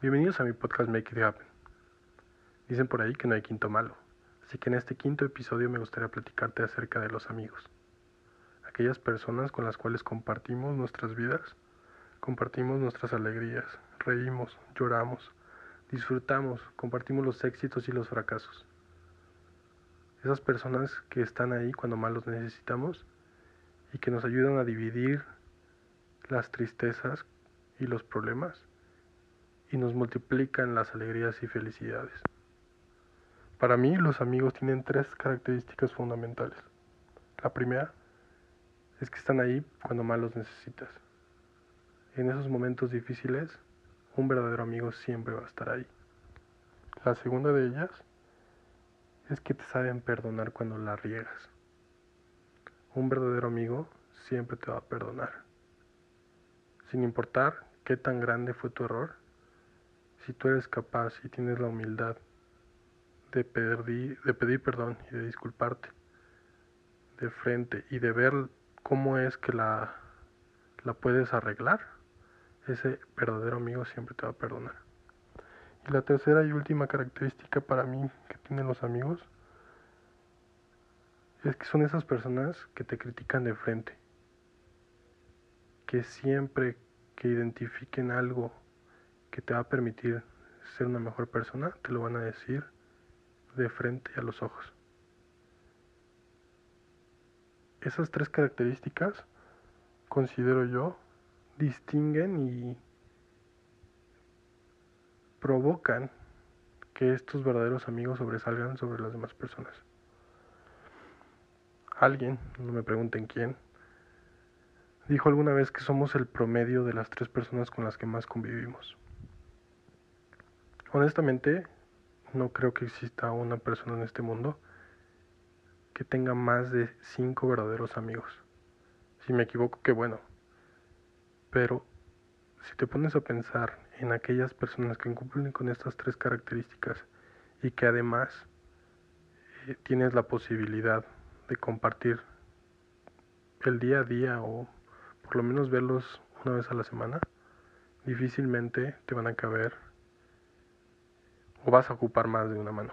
Bienvenidos a mi podcast Make It Happen. Dicen por ahí que no hay quinto malo, así que en este quinto episodio me gustaría platicarte acerca de los amigos. Aquellas personas con las cuales compartimos nuestras vidas, compartimos nuestras alegrías, reímos, lloramos, disfrutamos, compartimos los éxitos y los fracasos. Esas personas que están ahí cuando más los necesitamos y que nos ayudan a dividir las tristezas y los problemas y nos multiplican las alegrías y felicidades. Para mí los amigos tienen tres características fundamentales. La primera es que están ahí cuando más los necesitas. En esos momentos difíciles, un verdadero amigo siempre va a estar ahí. La segunda de ellas es que te saben perdonar cuando la riegas. Un verdadero amigo siempre te va a perdonar. Sin importar qué tan grande fue tu error, si tú eres capaz y tienes la humildad de pedir, de pedir perdón y de disculparte de frente y de ver cómo es que la, la puedes arreglar, ese verdadero amigo siempre te va a perdonar. Y la tercera y última característica para mí que tienen los amigos es que son esas personas que te critican de frente, que siempre que identifiquen algo que te va a permitir ser una mejor persona, te lo van a decir de frente a los ojos. Esas tres características, considero yo, distinguen y provocan que estos verdaderos amigos sobresalgan sobre las demás personas. Alguien, no me pregunten quién, dijo alguna vez que somos el promedio de las tres personas con las que más convivimos. Honestamente, no creo que exista una persona en este mundo que tenga más de cinco verdaderos amigos. Si me equivoco, qué bueno. Pero si te pones a pensar en aquellas personas que cumplen con estas tres características y que además eh, tienes la posibilidad de compartir el día a día o por lo menos verlos una vez a la semana, difícilmente te van a caber o vas a ocupar más de una mano.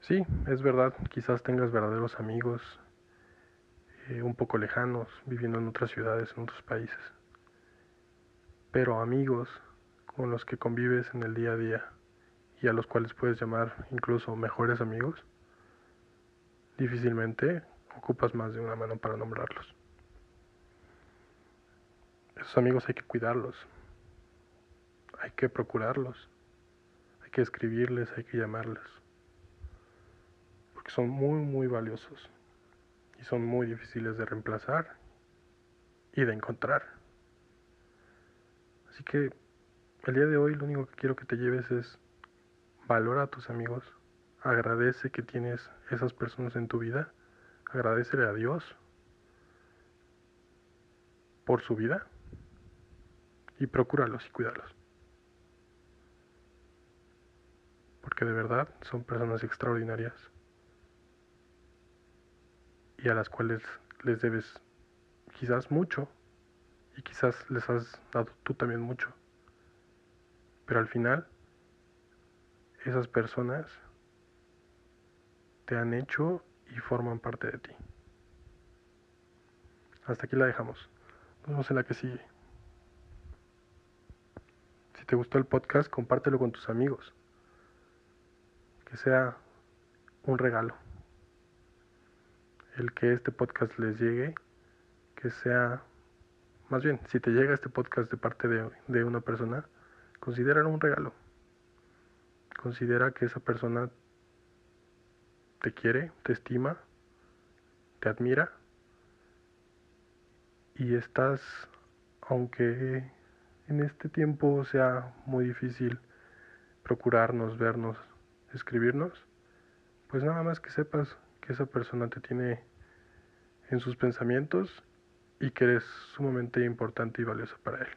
Sí, es verdad, quizás tengas verdaderos amigos eh, un poco lejanos, viviendo en otras ciudades, en otros países, pero amigos con los que convives en el día a día y a los cuales puedes llamar incluso mejores amigos, difícilmente ocupas más de una mano para nombrarlos. Esos amigos hay que cuidarlos, hay que procurarlos que escribirles, hay que llamarles. Porque son muy, muy valiosos. Y son muy difíciles de reemplazar y de encontrar. Así que el día de hoy lo único que quiero que te lleves es valora a tus amigos, agradece que tienes esas personas en tu vida, agradecele a Dios por su vida y procúralos y cuídalos. Porque de verdad son personas extraordinarias y a las cuales les debes quizás mucho y quizás les has dado tú también mucho. Pero al final, esas personas te han hecho y forman parte de ti. Hasta aquí la dejamos. Nos vemos en la que sigue. Si te gustó el podcast, compártelo con tus amigos sea un regalo. El que este podcast les llegue, que sea, más bien, si te llega este podcast de parte de, de una persona, considéralo un regalo. Considera que esa persona te quiere, te estima, te admira y estás, aunque en este tiempo sea muy difícil procurarnos, vernos, escribirnos, pues nada más que sepas que esa persona te tiene en sus pensamientos y que eres sumamente importante y valioso para él.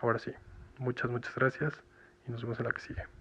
Ahora sí, muchas, muchas gracias y nos vemos en la que sigue.